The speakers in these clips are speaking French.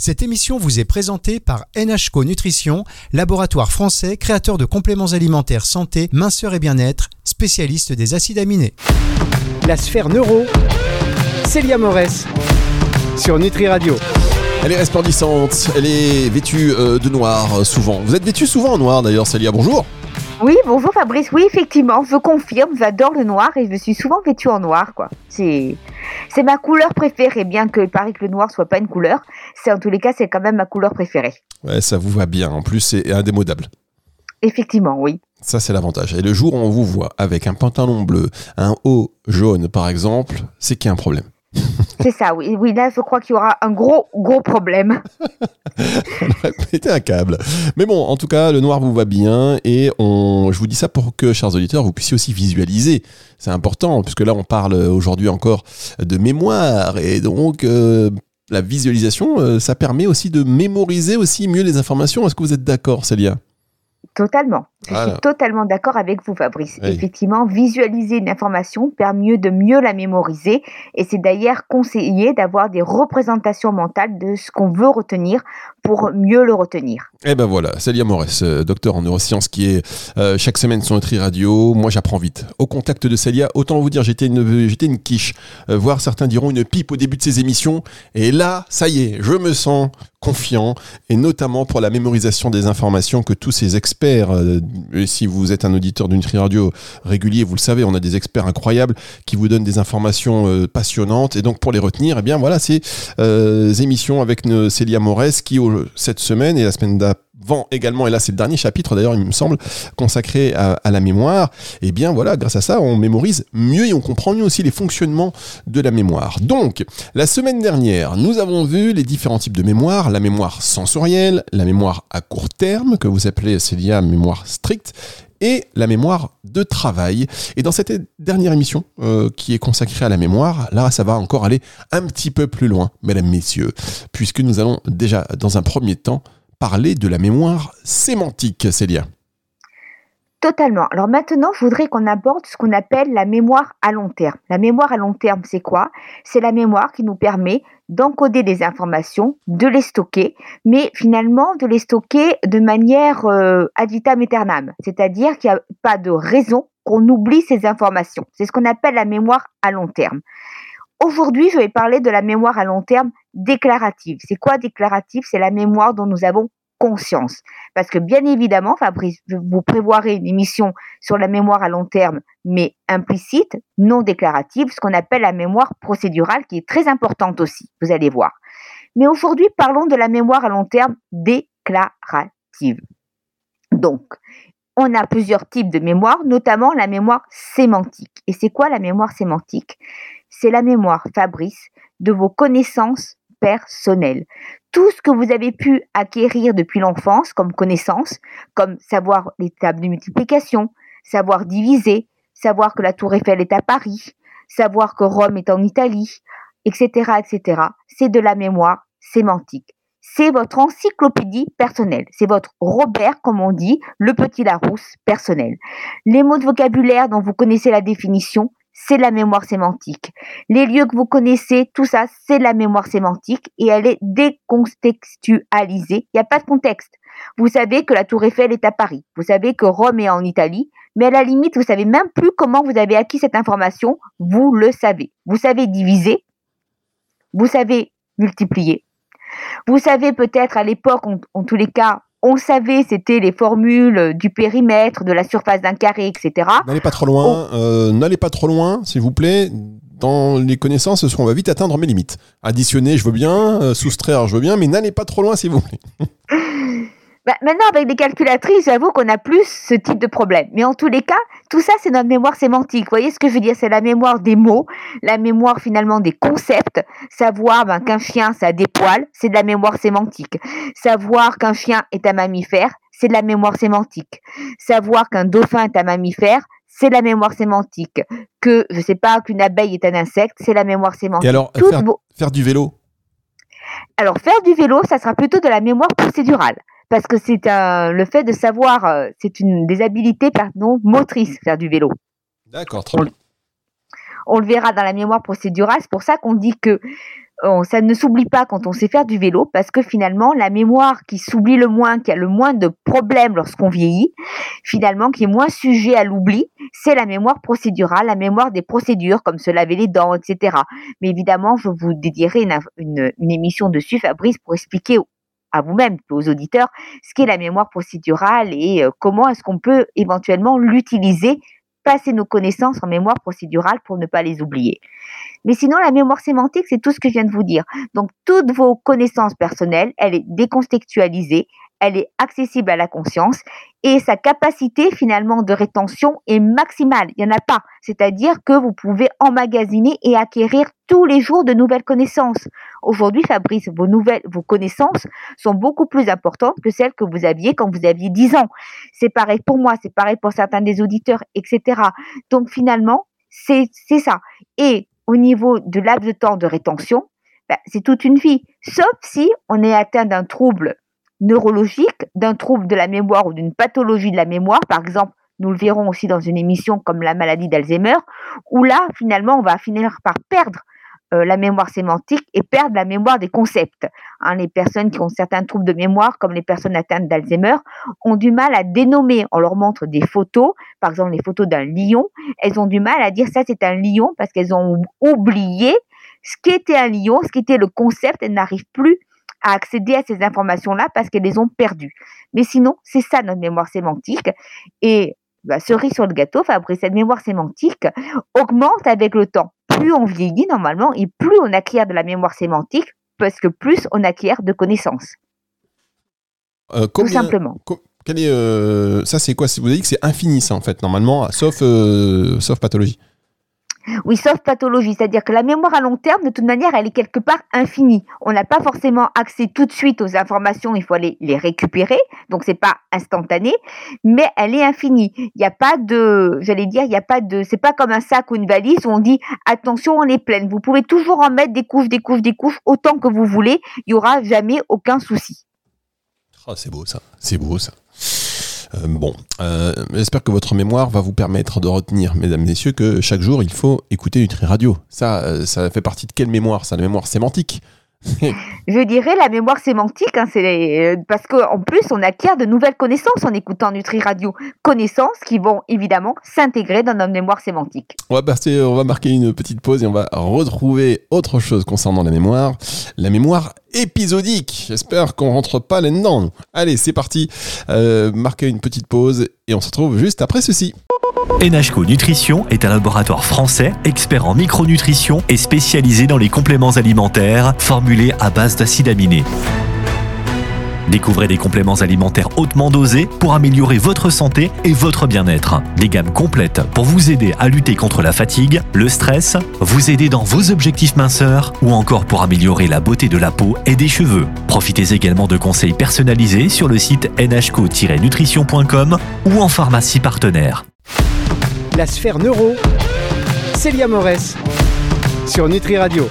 Cette émission vous est présentée par NHCO Nutrition, laboratoire français créateur de compléments alimentaires santé, minceur et bien-être, spécialiste des acides aminés. La sphère neuro, Célia Morès, sur Nutri Radio. Elle est resplendissante, elle est vêtue euh, de noir euh, souvent. Vous êtes vêtue souvent en noir d'ailleurs, Célia, bonjour. Oui, bonjour Fabrice. Oui, effectivement, je confirme, j'adore le noir et je suis souvent vêtue en noir, quoi. C'est, c'est ma couleur préférée, bien que il paraît que le noir soit pas une couleur. C'est en tous les cas, c'est quand même ma couleur préférée. Ouais, ça vous va bien. En plus, c'est indémodable. Effectivement, oui. Ça, c'est l'avantage. Et le jour où on vous voit avec un pantalon bleu, un haut jaune, par exemple, c'est qu'il y a un problème. C'est ça, oui. Oui, là, je crois qu'il y aura un gros, gros problème. on aurait pété un câble. Mais bon, en tout cas, le noir vous va bien et on, je vous dis ça pour que, chers auditeurs, vous puissiez aussi visualiser. C'est important, puisque là, on parle aujourd'hui encore de mémoire et donc euh, la visualisation, euh, ça permet aussi de mémoriser aussi mieux les informations. Est-ce que vous êtes d'accord, Célia? Totalement. Je Voilà. suis totalement d'accord avec vous, Fabrice. Oui. Effectivement, visualiser une information permet de mieux la mémoriser et c'est d'ailleurs conseillé d'avoir des représentations mentales de ce qu'on veut retenir pour mieux le retenir. Eh ben voilà, Célia Morès, euh, docteur en neurosciences qui est euh, chaque semaine sur Nutri Radio. Moi, j'apprends vite. Au contact de Célia, autant vous dire, j'étais une, j'étais une quiche, euh, voire certains diront une pipe au début de ces émissions. Et là, ça y est, je me sens confiant, et notamment pour la mémorisation des informations que tous ces experts, euh, et si vous êtes un auditeur de Nutri Radio régulier, vous le savez, on a des experts incroyables qui vous donnent des informations euh, passionnantes. Et donc, pour les retenir, eh bien voilà, ces euh, émissions avec euh, Célia Morès qui, cette semaine et la semaine d'avant également, et là c'est le dernier chapitre d'ailleurs, il me semble, consacré à, la mémoire, et bien voilà, grâce à ça, on mémorise mieux et on comprend mieux aussi les fonctionnements de la mémoire. Donc, la semaine dernière, nous avons vu les différents types de mémoire, la mémoire sensorielle, la mémoire à court terme, que vous appelez Célia mémoire stricte, et la mémoire de travail. Et dans cette dernière émission euh, qui est consacrée à la mémoire, là, ça va encore aller un petit peu plus loin, mesdames, messieurs, puisque nous allons déjà, dans un premier temps, parler de la mémoire sémantique, Célia. Totalement. Alors maintenant, je voudrais qu'on aborde ce qu'on appelle la mémoire à long terme. La mémoire à long terme, c'est quoi? C'est la mémoire qui nous permet d'encoder des informations, de les stocker, mais finalement de les stocker de manière euh, ad vitam aeternam. C'est-à-dire qu'il n'y a pas de raison qu'on oublie ces informations. C'est ce qu'on appelle la mémoire à long terme. Aujourd'hui, je vais parler de la mémoire à long terme déclarative. C'est quoi déclarative? C'est la mémoire dont nous avons conscience. Parce que bien évidemment, Fabrice, vous prévoirai une émission sur la mémoire à long terme, mais implicite, non déclarative, ce qu'on appelle la mémoire procédurale, qui est très importante aussi, vous allez voir. Mais aujourd'hui, parlons de la mémoire à long terme déclarative. Donc, on a plusieurs types de mémoire, notamment la mémoire sémantique. Et c'est quoi la mémoire sémantique? C'est la mémoire, Fabrice, de vos connaissances personnelles tout ce que vous avez pu acquérir depuis l'enfance comme connaissance, comme savoir les tables de multiplication, savoir diviser, savoir que la tour Eiffel est à Paris, savoir que Rome est en Italie, etc., etc. C'est de la mémoire sémantique. C'est votre encyclopédie personnelle. C'est votre Robert, comme on dit, le petit Larousse personnel. Les mots de vocabulaire dont vous connaissez la définition, c'est la mémoire sémantique. Les lieux que vous connaissez, tout ça, c'est la mémoire sémantique et elle est décontextualisée. Il n'y a pas de contexte. Vous savez que la Tour Eiffel est à Paris. Vous savez que Rome est en Italie. Mais à la limite, vous savez même plus comment vous avez acquis cette information. Vous le savez. Vous savez diviser. Vous savez multiplier. Vous savez peut-être à l'époque, en, en tous les cas, on savait, c'était les formules du périmètre, de la surface d'un carré, etc. N'allez pas trop loin, euh, n'allez pas trop loin, s'il vous plaît. Dans les connaissances, qu'on va vite atteindre mes limites. Additionner, je veux bien, euh, soustraire, je veux bien, mais n'allez pas trop loin, s'il vous plaît. Bah, maintenant, avec les calculatrices, j'avoue qu'on a plus ce type de problème. Mais en tous les cas, tout ça, c'est notre mémoire sémantique. Vous voyez ce que je veux dire? C'est la mémoire des mots, la mémoire finalement des concepts. Savoir ben, qu'un chien, ça a des poils, c'est de la mémoire sémantique. Savoir qu'un chien est un mammifère, c'est de la mémoire sémantique. Savoir qu'un dauphin est un mammifère, c'est la mémoire sémantique. Que, je sais pas, qu'une abeille est un insecte, c'est la mémoire sémantique. Et alors, faire du vélo? Alors, faire du vélo, ça sera plutôt de la mémoire procédurale. Parce que c'est un, le fait de savoir, euh, c'est une des habilités, pardon, motrices, faire du vélo. D'accord, très bien. On le verra dans la mémoire procédurale. C'est pour ça qu'on dit que ça ne s'oublie pas quand on sait faire du vélo parce que finalement, la mémoire qui s'oublie le moins, qui a le moins de problèmes lorsqu'on vieillit, finalement, qui est moins sujet à l'oubli, c'est la mémoire procédurale, la mémoire des procédures comme se laver les dents, etc. Mais évidemment, je vous dédierai une, une émission dessus, Fabrice, pour expliquer à vous-même, aux auditeurs, ce qu'est la mémoire procédurale et euh, comment est-ce qu'on peut éventuellement l'utiliser, passer nos connaissances en mémoire procédurale pour ne pas les oublier. Mais sinon, la mémoire sémantique, c'est tout ce que je viens de vous dire. Donc, toutes vos connaissances personnelles, elle est décontextualisée, elle est accessible à la conscience et sa capacité finalement de rétention est maximale. Il n'y en a pas. C'est-à-dire que vous pouvez emmagasiner et acquérir tous les jours de nouvelles connaissances. Aujourd'hui, Fabrice, vos nouvelles, vos connaissances sont beaucoup plus importantes que celles que vous aviez quand vous aviez 10 ans. C'est pareil pour moi, c'est pareil pour certains des auditeurs, etc. Donc finalement, c'est ça. Et au niveau de laps de temps de rétention, ben, c'est toute une vie. Sauf si on est atteint d'un trouble neurologique, d'un trouble de la mémoire ou d'une pathologie de la mémoire, par exemple, nous le verrons aussi dans une émission comme la maladie d'Alzheimer, où là, finalement, on va finir par perdre euh, la mémoire sémantique et perdre la mémoire des concepts. Hein, les personnes qui ont certains troubles de mémoire, comme les personnes atteintes d'Alzheimer, ont du mal à dénommer. On leur montre des photos, par exemple les photos d'un lion, elles ont du mal à dire ça c'est un lion parce qu'elles ont oublié ce qu'était un lion, ce qu'était le concept, elles n'arrivent plus à accéder à ces informations-là parce qu'elles les ont perdues. Mais sinon, c'est ça notre mémoire sémantique. Et bah, cerise sur le gâteau, Fabrice, cette mémoire sémantique augmente avec le temps. Plus on vieillit normalement et plus on acquiert de la mémoire sémantique parce que plus on acquiert de connaissances. Euh, Tout simplement. Quel est, euh, ça, c'est quoi? Vous avez dit que c'est infini, ça, en fait, normalement, sauf, euh, sauf pathologie. Oui, sauf pathologie, c'est-à-dire que la mémoire à long terme, de toute manière, elle est quelque part infinie. On n'a pas forcément accès tout de suite aux informations, il faut aller les récupérer, donc c'est pas instantané, mais elle est infinie. Il n'y a pas de, j'allais dire, il n'y a pas de, c'est pas comme un sac ou une valise où on dit attention, on est pleine. Vous pouvez toujours en mettre des couches, des couches, des couches, autant que vous voulez, il n'y aura jamais aucun souci. Oh, c'est beau ça, c'est beau ça. Euh, bon, euh, j'espère que votre mémoire va vous permettre de retenir, mesdames, messieurs, que chaque jour, il faut écouter Nutri Radio. Ça, euh, ça fait partie de quelle mémoire? Ça, la mémoire sémantique je dirais la mémoire sémantique, hein, c'est parce qu'en plus on acquiert de nouvelles connaissances en écoutant Nutri Radio, connaissances qui vont évidemment s'intégrer dans notre mémoire sémantique. On va, passer, on va marquer une petite pause et on va retrouver autre chose concernant la mémoire, la mémoire épisodique. J'espère qu'on rentre pas là-dedans. Allez, c'est parti. Euh, marquez une petite pause et on se retrouve juste après ceci. NHCO Nutrition est un laboratoire français expert en micronutrition et spécialisé dans les compléments alimentaires formulés à base d'acides aminés. Découvrez des compléments alimentaires hautement dosés pour améliorer votre santé et votre bien-être. Des gammes complètes pour vous aider à lutter contre la fatigue, le stress, vous aider dans vos objectifs minceurs ou encore pour améliorer la beauté de la peau et des cheveux. Profitez également de conseils personnalisés sur le site nhco-nutrition.com ou en pharmacie partenaire. La sphère neuro, Célia Morès sur Nutri Radio.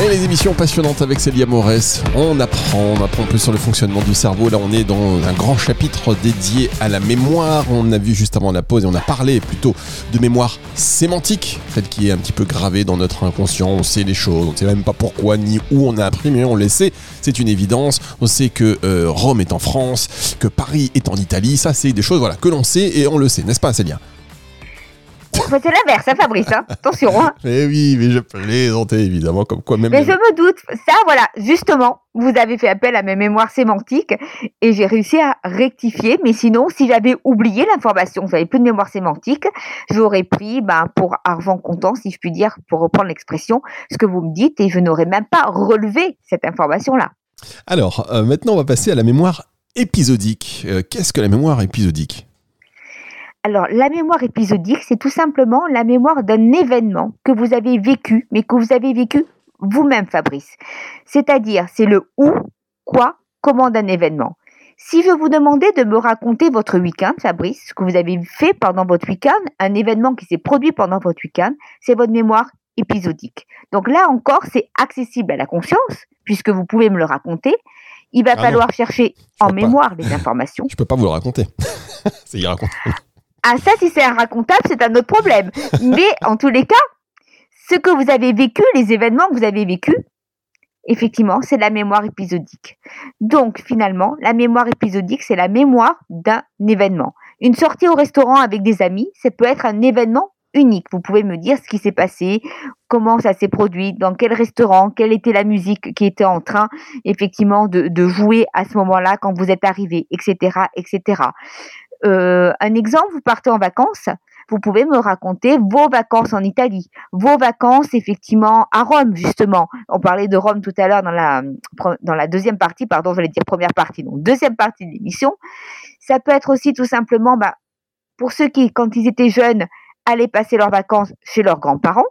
Et les émissions passionnantes avec Célia Morès, on apprend, on apprend peu sur le fonctionnement du cerveau. Là, on est dans un grand chapitre dédié à la mémoire. On a vu juste avant la pause et on a parlé plutôt de mémoire sémantique, celle qui est un petit peu gravée dans notre inconscient. On sait les choses, on ne sait même pas pourquoi ni où on a appris, mais on le sait. C'est une évidence. On sait que euh, Rome est en France, que Paris est en Italie. Ça, c'est des choses voilà, que l'on sait et on le sait, n'est-ce pas, Célia? C'est l'inverse, hein, Fabrice. Hein. Attention. Hein. Mais oui, mais je plaisantais évidemment, comme quoi même. Mais je me doute. Ça, voilà, justement, vous avez fait appel à mes mémoires sémantiques et j'ai réussi à rectifier. Mais sinon, si j'avais oublié l'information, vous n'avez plus de mémoire sémantique, j'aurais pris, ben, pour argent comptant, si je puis dire, pour reprendre l'expression, ce que vous me dites et je n'aurais même pas relevé cette information-là. Alors, euh, maintenant, on va passer à la mémoire épisodique. Euh, qu'est-ce que la mémoire épisodique? Alors, la mémoire épisodique, c'est tout simplement la mémoire d'un événement que vous avez vécu, mais que vous avez vécu vous-même, Fabrice. C'est-à-dire, c'est le où, quoi, comment d'un événement. Si je vous demandais de me raconter votre week-end, Fabrice, ce que vous avez fait pendant votre week-end, un événement qui s'est produit pendant votre week-end, c'est votre mémoire épisodique. Donc là encore, c'est accessible à la conscience, puisque vous pouvez me le raconter. Il va ah falloir chercher en mémoire les informations. Je ne peux pas vous le raconter. c'est irracontable. Ah, ça, si c'est un racontable, c'est un autre problème. Mais en tous les cas, ce que vous avez vécu, les événements que vous avez vécus, effectivement, c'est la mémoire épisodique. Donc, finalement, la mémoire épisodique, c'est la mémoire d'un événement. Une sortie au restaurant avec des amis, ça peut être un événement unique. Vous pouvez me dire ce qui s'est passé, comment ça s'est produit, dans quel restaurant, quelle était la musique qui était en train effectivement de, jouer à ce moment-là quand vous êtes arrivé, etc., etc. Euh, un exemple, vous partez en vacances, vous pouvez me raconter vos vacances en Italie, vos vacances effectivement à Rome justement. On parlait de Rome tout à l'heure dans la deuxième partie, pardon, j'allais dire première partie, donc deuxième partie de l'émission. Ça peut être aussi tout simplement, bah, pour ceux qui, quand ils étaient jeunes, allaient passer leurs vacances chez leurs grands-parents.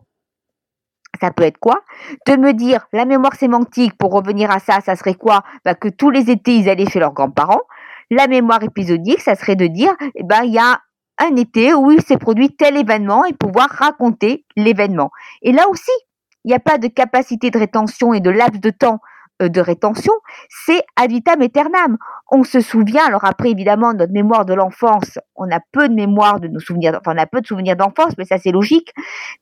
Ça peut être quoi? De me dire, la mémoire sémantique, pour revenir à ça, ça serait quoi? Bah, Que tous les étés, ils allaient chez leurs grands-parents. La mémoire épisodique, ça serait de dire, eh ben, il y a un été où il s'est produit tel événement et pouvoir raconter l'événement. Et là aussi, il n'y a pas de capacité de rétention et de laps de temps euh, de rétention, c'est ad vitam aeternam. On se souvient, alors après évidemment notre mémoire de l'enfance, on a peu de mémoire de nos souvenirs, enfin on a peu de souvenirs d'enfance, mais ça c'est logique.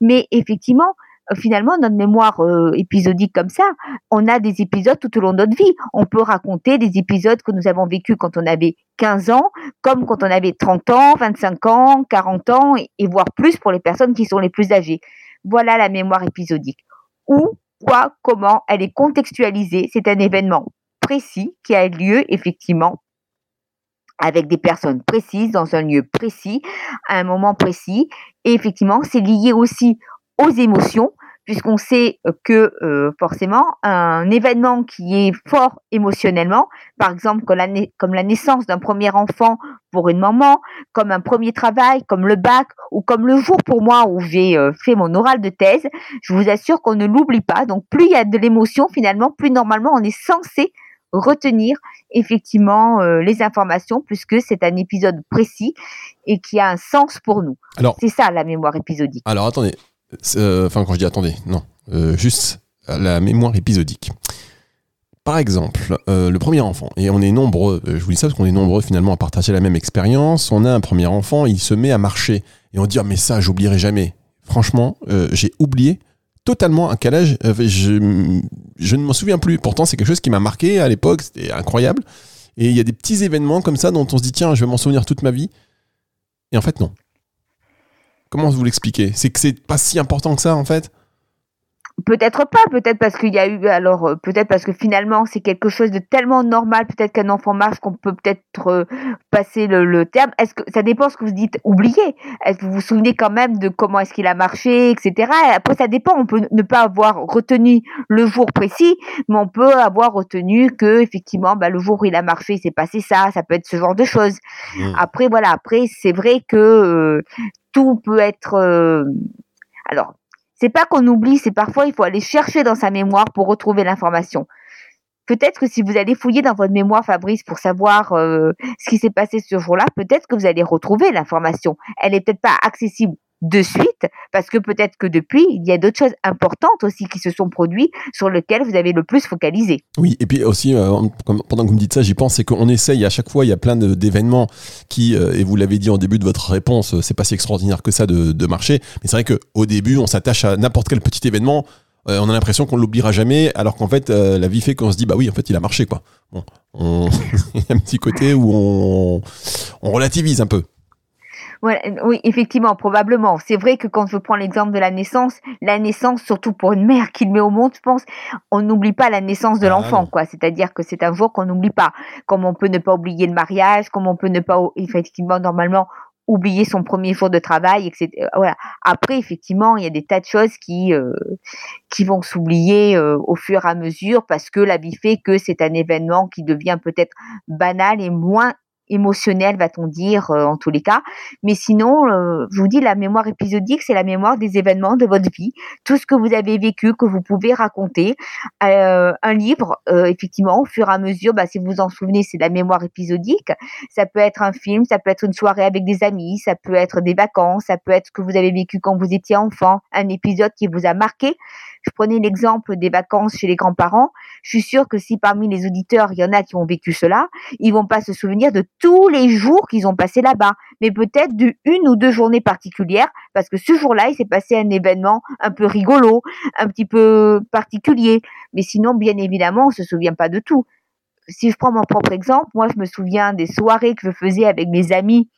Mais effectivement, finalement, notre mémoire euh, épisodique comme ça, on a des épisodes tout au long de notre vie. On peut raconter des épisodes que nous avons vécus quand on avait 15 ans, comme quand on avait 30 ans, 25 ans, 40 ans, et, et voire plus pour les personnes qui sont les plus âgées. Voilà la mémoire épisodique. Où, quoi, comment, elle est contextualisée. C'est un événement précis qui a lieu effectivement avec des personnes précises, dans un lieu précis, à un moment précis. Et effectivement, c'est lié aussi aux émotions, puisqu'on sait que euh, forcément un événement qui est fort émotionnellement, par exemple comme la, comme la naissance d'un premier enfant pour une maman, comme un premier travail, comme le bac, ou comme le jour pour moi où j'ai euh, fait mon oral de thèse, je vous assure qu'on ne l'oublie pas. Donc plus il y a de l'émotion, finalement, plus normalement on est censé retenir effectivement euh, les informations puisque c'est un épisode précis et qui a un sens pour nous. C'est ça la mémoire épisodique. Alors attendez, euh, enfin, quand je dis attendez, non, euh, juste la mémoire épisodique. Par exemple, euh, le premier enfant, et on est nombreux, je vous dis ça parce qu'on est nombreux finalement à partager la même expérience. On a un premier enfant, il se met à marcher, et on dit, ah, mais ça, j'oublierai jamais. Franchement, j'ai oublié totalement un calage. je, je ne m'en souviens plus. Pourtant, c'est quelque chose qui m'a marqué à l'époque, c'était incroyable. Et il y a des petits événements comme ça dont on se dit, tiens, je vais m'en souvenir toute ma vie. Et en fait, non. Comment vous l'expliquez? C'est que c'est pas si important que ça en fait? Peut-être pas, peut-être parce qu'il y a eu, alors euh, peut-être parce que finalement c'est quelque chose de tellement normal, peut-être qu'un enfant marche qu'on peut peut-être euh, passer le, terme. Est-ce que ça dépend ce que vous dites oublier Est-ce que vous vous souvenez quand même de comment est-ce qu'il a marché, etc. Après ça dépend, on peut ne pas avoir retenu le jour précis, mais on peut avoir retenu que effectivement bah, le jour où il a marché, il s'est passé ça, ça peut être ce genre de choses. Mmh. Après voilà, après c'est vrai que euh, tout peut être alors c'est pas qu'on oublie, c'est parfois il faut aller chercher dans sa mémoire pour retrouver l'information. Peut-être que si vous allez fouiller dans votre mémoire, Fabrice, pour savoir euh, ce qui s'est passé ce jour-là, peut-être que vous allez retrouver l'information. Elle n'est peut-être pas accessible de suite, parce que peut-être que depuis, il y a d'autres choses importantes aussi qui se sont produites sur lesquelles vous avez le plus focalisé. Oui, et puis aussi, euh, pendant que vous me dites ça, j'y pense, c'est qu'on essaye à chaque fois, il y a plein d'événements qui, euh, et vous l'avez dit en début de votre réponse, euh, c'est pas si extraordinaire que ça de, marcher, mais c'est vrai qu'au début, on s'attache à n'importe quel petit événement, on a l'impression qu'on l'oubliera jamais, alors qu'en fait, la vie fait qu'on se dit, bah oui, en fait, il a marché, quoi. Bon, il y a un petit côté où on relativise un peu oui, effectivement, probablement. C'est vrai que quand je prends l'exemple de la naissance, la naissance, surtout pour une mère qui le met au monde, je pense, on n'oublie pas la naissance de ah l'enfant, quoi. C'est-à-dire que c'est un jour qu'on n'oublie pas. Comme on peut ne pas oublier le mariage, comme on peut ne pas, effectivement, normalement, oublier son premier jour de travail, etc. Voilà. Après, effectivement, il y a des tas de choses qui euh, qui vont s'oublier euh, au fur et à mesure parce que la vie fait que c'est un événement qui devient peut-être banal et moins émotionnel, va-t-on dire, euh, en tous les cas. Mais sinon, euh, je vous dis, la mémoire épisodique, c'est la mémoire des événements de votre vie, tout ce que vous avez vécu, que vous pouvez raconter. Euh, un livre, effectivement, au fur et à mesure, bah, si vous vous en souvenez, c'est la mémoire épisodique. Ça peut être un film, ça peut être une soirée avec des amis, ça peut être des vacances, ça peut être ce que vous avez vécu quand vous étiez enfant, un épisode qui vous a marqué. Je prenais l'exemple des vacances chez les grands-parents. Je suis sûre que si parmi les auditeurs, il y en a qui ont vécu cela, ils vont pas se souvenir de tous les jours qu'ils ont passé là-bas, mais peut-être de une ou deux journées particulières, parce que ce jour-là, il s'est passé un événement un peu rigolo, un petit peu particulier. Mais sinon, bien évidemment, on se souvient pas de tout. Si je prends mon propre exemple, moi, je me souviens des soirées que je faisais avec mes amis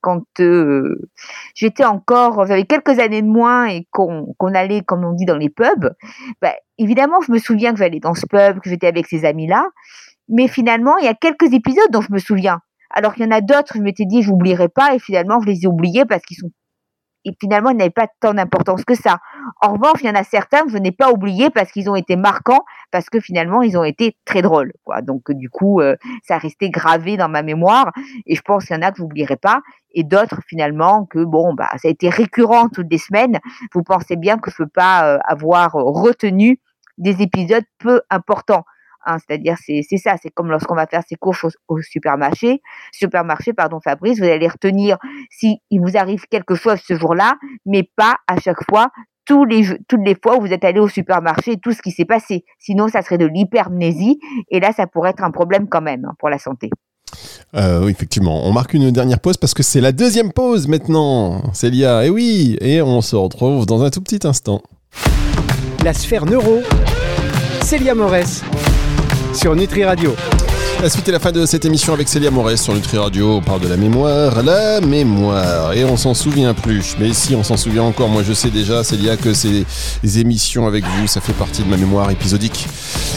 quand euh, j'étais encore, j'avais quelques années de moins et qu'on allait, comme on dit, dans les pubs, bah, évidemment, je me souviens que j'allais dans ce pub, que j'étais avec ces amis-là, mais finalement, il y a quelques épisodes dont je me souviens. Alors qu'il y en a d'autres, je m'étais dit, je n'oublierai pas, et finalement, je les ai oubliés parce qu'ils sont et finalement, ils n'avaient pas tant d'importance que ça. En revanche, il y en a certains que je n'ai pas oubliés parce qu'ils ont été marquants, parce que finalement, ils ont été très drôles. Quoi. Donc, du coup, euh, ça a resté gravé dans ma mémoire, et je pense qu'il y en a que je n'oublierai pas, et d'autres, finalement, que bon, bah, ça a été récurrent toutes les semaines. Vous pensez bien que je ne peux pas euh, avoir retenu des épisodes peu importants. Hein, c'est-à-dire, c'est ça, c'est comme lorsqu'on va faire ses courses au, supermarché, supermarché, pardon, Fabrice, vous allez retenir s'il vous arrive quelque chose ce jour-là, mais pas à chaque fois, tous les, toutes les fois où vous êtes allé au supermarché et tout ce qui s'est passé. Sinon, ça serait de l'hypermnésie, et là, ça pourrait être un problème quand même hein, pour la santé. Euh, oui, effectivement. On marque une dernière pause parce que c'est la deuxième pause maintenant, Célia. Et oui, et on se retrouve dans un tout petit instant. La sphère neuro, Célia Morès sur Nutri Radio. La suite et la fin de cette émission avec Célia Morès sur Nutri Radio. On parle de la mémoire, la mémoire. Et on s'en souvient plus. Mais si on s'en souvient encore, moi je sais déjà, Célia, que ces émissions avec vous, ça fait partie de ma mémoire épisodique.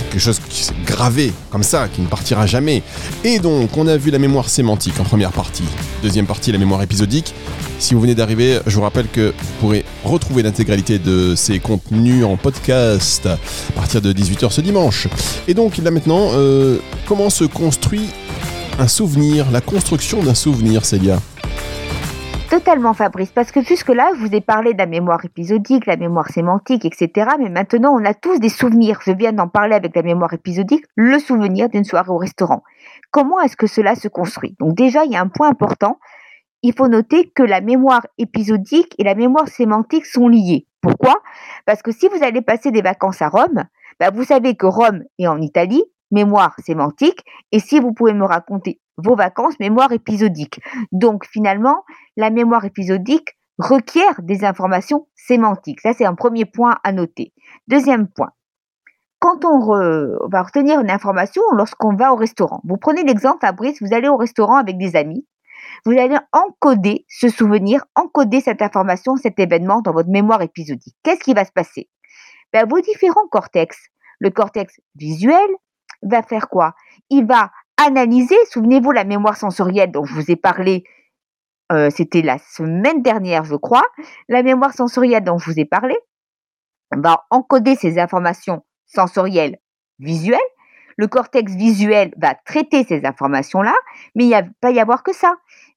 Quelque chose qui s'est gravé comme ça, qui ne partira jamais. Et donc, on a vu la mémoire sémantique en première partie. Deuxième partie, la mémoire épisodique. Si vous venez d'arriver, je vous rappelle que vous pourrez retrouver l'intégralité de ces contenus en podcast à partir de 18h ce dimanche. Et donc là maintenant, euh, comment se construit un souvenir, la construction d'un souvenir, Célia Totalement Fabrice, parce que jusque-là, je vous ai parlé de la mémoire épisodique, la mémoire sémantique, etc. Mais maintenant, on a tous des souvenirs. Je viens d'en parler avec la mémoire épisodique, le souvenir d'une soirée au restaurant. Comment est-ce que cela se construit? Donc déjà, il y a un point important, il faut noter que la mémoire épisodique et la mémoire sémantique sont liées. Pourquoi? Parce que si vous allez passer des vacances à Rome, bah, vous savez que Rome est en Italie, mémoire sémantique, et si vous pouvez me raconter vos vacances, mémoire épisodique. Donc finalement, la mémoire épisodique requiert des informations sémantiques. Ça, c'est un premier point à noter. Deuxième point, quand on, va retenir une information lorsqu'on va au restaurant. Vous prenez l'exemple, Fabrice, vous allez au restaurant avec des amis vous allez encoder ce souvenir, encoder cette information, cet événement dans votre mémoire épisodique. Qu'est-ce qui va se passer? Ben, Vos différents cortex, le cortex visuel va faire quoi? Il va analyser, souvenez-vous la mémoire sensorielle dont je vous ai parlé, euh, c'était la semaine dernière je crois, la mémoire sensorielle dont je vous ai parlé va encoder ces informations sensorielles visuelles le cortex visuel va traiter ces informations-là, mais il ne va pas y avoir que ça.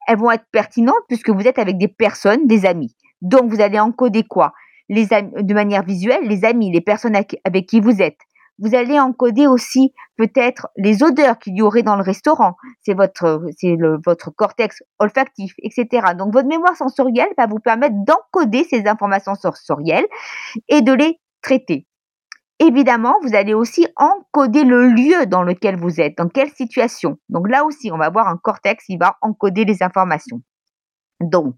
Elles vont être pertinentes puisque vous êtes avec des personnes, des amis. Donc, vous allez encoder quoi? Les De manière visuelle, les amis, les personnes avec qui vous êtes. Vous allez encoder aussi peut-être les odeurs qu'il y aurait dans le restaurant. C'est votre, cortex olfactif, etc. Donc, votre mémoire sensorielle va vous permettre d'encoder ces informations sensorielles et de les traiter. Évidemment, vous allez aussi encoder le lieu dans lequel vous êtes, dans quelle situation. Donc là aussi, on va avoir un cortex qui va encoder les informations. Donc,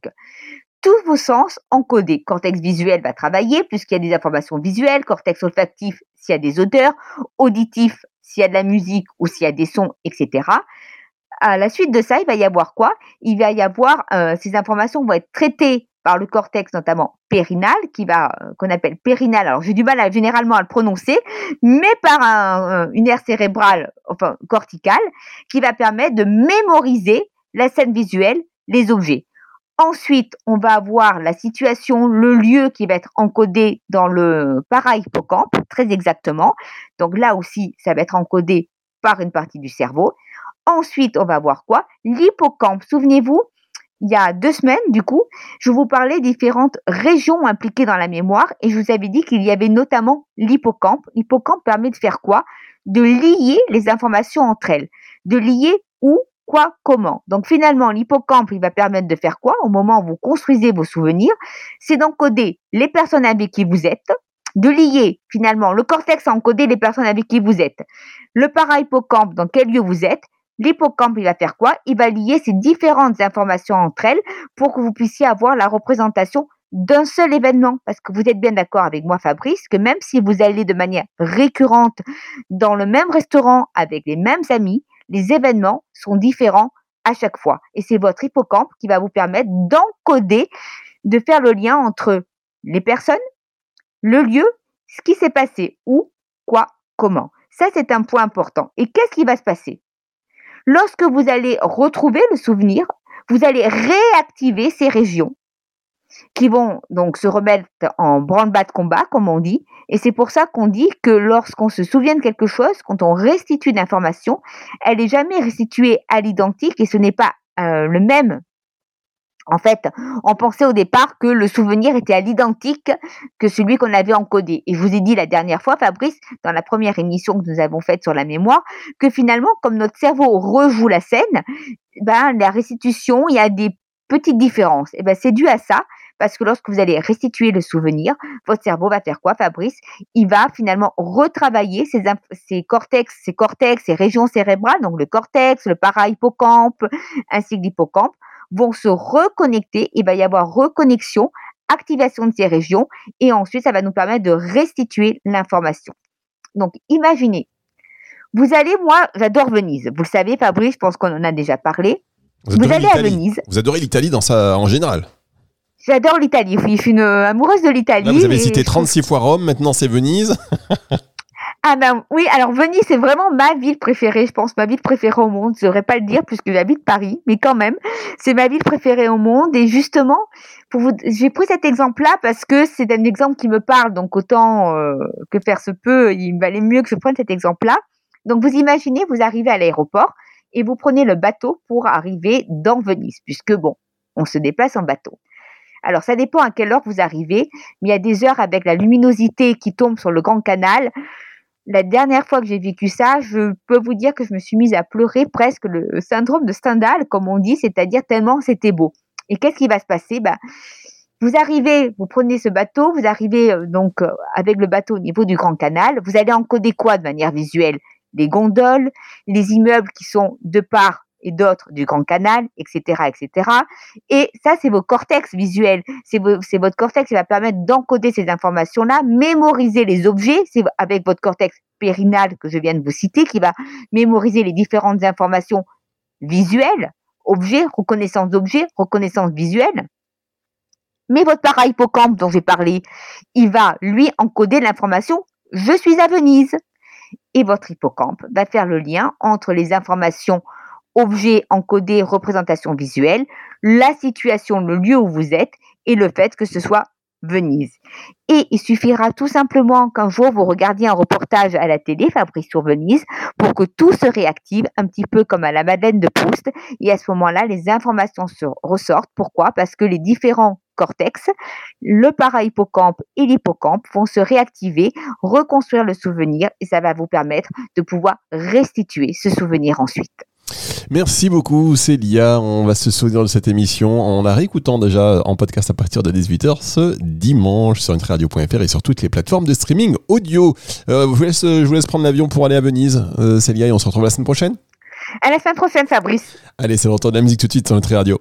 tous vos sens encodés. Cortex visuel va travailler puisqu'il y a des informations visuelles, cortex olfactif s'il y a des odeurs, auditif s'il y a de la musique ou s'il y a des sons, etc. À la suite de ça, il va y avoir quoi? Il va y avoir, euh, ces informations vont être traitées par le cortex notamment périnal, qui va euh, qu'on appelle périnal. Alors j'ai du mal généralement à le prononcer, mais par un, une aire cérébrale, enfin corticale, qui va permettre de mémoriser la scène visuelle, les objets. Ensuite, on va avoir la situation, le lieu qui va être encodé dans le para-hippocampe, très exactement. Donc là aussi, ça va être encodé par une partie du cerveau. Ensuite, on va voir quoi? L'hippocampe. Souvenez-vous, il y a deux semaines, du coup, je vous parlais différentes régions impliquées dans la mémoire et je vous avais dit qu'il y avait notamment l'hippocampe. L'hippocampe permet de faire quoi? De lier les informations entre elles. De lier où, quoi, comment. Donc finalement, l'hippocampe, il va permettre de faire quoi au moment où vous construisez vos souvenirs? C'est d'encoder les personnes avec qui vous êtes, de lier finalement le cortex à encoder les personnes avec qui vous êtes, le para-hippocampe dans quel lieu vous êtes, L'hippocampe, il va faire quoi? Il va lier ces différentes informations entre elles pour que vous puissiez avoir la représentation d'un seul événement. Parce que vous êtes bien d'accord avec moi, Fabrice, que même si vous allez de manière récurrente dans le même restaurant avec les mêmes amis, les événements sont différents à chaque fois. Et c'est votre hippocampe qui va vous permettre d'encoder, de faire le lien entre les personnes, le lieu, ce qui s'est passé, où, quoi, comment. Ça, c'est un point important. Et qu'est-ce qui va se passer? Lorsque vous allez retrouver le souvenir, vous allez réactiver ces régions qui vont donc se remettre en branle-bas de combat, comme on dit. Et c'est pour ça qu'on dit que lorsqu'on se souvient de quelque chose, quand on restitue une information, elle n'est jamais restituée à l'identique et ce n'est pas euh, le même en fait, on pensait au départ que le souvenir était à l'identique que celui qu'on avait encodé. Et je vous ai dit la dernière fois, Fabrice, dans la première émission que nous avons faite sur la mémoire, que finalement, comme notre cerveau rejoue la scène, ben, la restitution, il y a des petites différences. Et ben, c'est dû à ça, parce que lorsque vous allez restituer le souvenir, votre cerveau va faire quoi, Fabrice? Il va finalement retravailler ses, ses cortex, ses cortex, ses régions cérébrales, donc le cortex, le para-hippocampe, ainsi que l'hippocampe, vont se reconnecter. Il va y avoir reconnexion, activation de ces régions et ensuite ça va nous permettre de restituer l'information. Donc imaginez, vous allez, moi j'adore Venise. Vous le savez Fabrice, je pense qu'on en a déjà parlé. Vous, allez à Venise. Vous adorez l'Italie dans sa, en général J'adore l'Italie, oui, je suis une amoureuse de l'Italie. Vous avez cité 36 fois Rome, maintenant c'est Venise. Ah ben oui, alors Venise, c'est vraiment ma ville préférée, je pense, ma ville préférée au monde. Je ne devrais pas le dire puisque j'habite Paris, mais quand même, c'est ma ville préférée au monde. Et justement, pour vous, j'ai pris cet exemple-là parce que c'est un exemple qui me parle, donc autant euh, que faire se peut, il valait mieux que je prenne cet exemple-là. Donc vous imaginez, vous arrivez à l'aéroport et vous prenez le bateau pour arriver dans Venise, puisque bon, on se déplace en bateau. Alors, ça dépend à quelle heure vous arrivez, mais il y a des heures avec la luminosité qui tombe sur le Grand Canal. La dernière fois que j'ai vécu ça, je peux vous dire que je me suis mise à pleurer presque le syndrome de Stendhal, comme on dit, c'est-à-dire tellement c'était beau. Et qu'est-ce qui va se passer? Bah, Vous arrivez, vous prenez ce bateau, vous arrivez euh, donc euh, avec le bateau au niveau du Grand Canal, vous allez encoder quoi de manière visuelle? Les gondoles, les immeubles qui sont de part et d'autres du Grand Canal, etc., etc. Et ça, c'est vos cortex visuels. C'est votre cortex qui va permettre d'encoder ces informations-là, mémoriser les objets. C'est avec votre cortex périnal que je viens de vous citer qui va mémoriser les différentes informations visuelles, objets, reconnaissance d'objets, reconnaissance visuelle. Mais votre para-hippocampe dont j'ai parlé, il va lui encoder l'information je suis à Venise. Et votre hippocampe va faire le lien entre les informations objet encodé, représentation visuelle, la situation, le lieu où vous êtes et le fait que ce soit Venise. Et il suffira tout simplement qu'un jour vous regardiez un reportage à la télé, Fabrice sur Venise, pour que tout se réactive, un petit peu comme à la Madeleine de Proust. Et à ce moment-là, les informations se ressortent. Pourquoi? Parce que les différents cortex, le para-hippocampe et l'hippocampe vont se réactiver, reconstruire le souvenir et ça va vous permettre de pouvoir restituer ce souvenir ensuite. Merci beaucoup Célia, on va se souvenir de cette émission en la réécoutant déjà en podcast à partir de 18h ce dimanche sur nutriradio.fr et sur toutes les plateformes de streaming audio. Euh, je, vous laisse, je, vous laisse, prendre l'avion pour aller à Venise, euh, Célia, et on se retrouve la semaine prochaine À la semaine prochaine Fabrice. Allez, c'est l'entendre de la musique tout de suite sur Nutri Radio.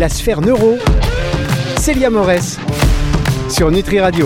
La sphère neuro, Célia Morès sur Nutri Radio.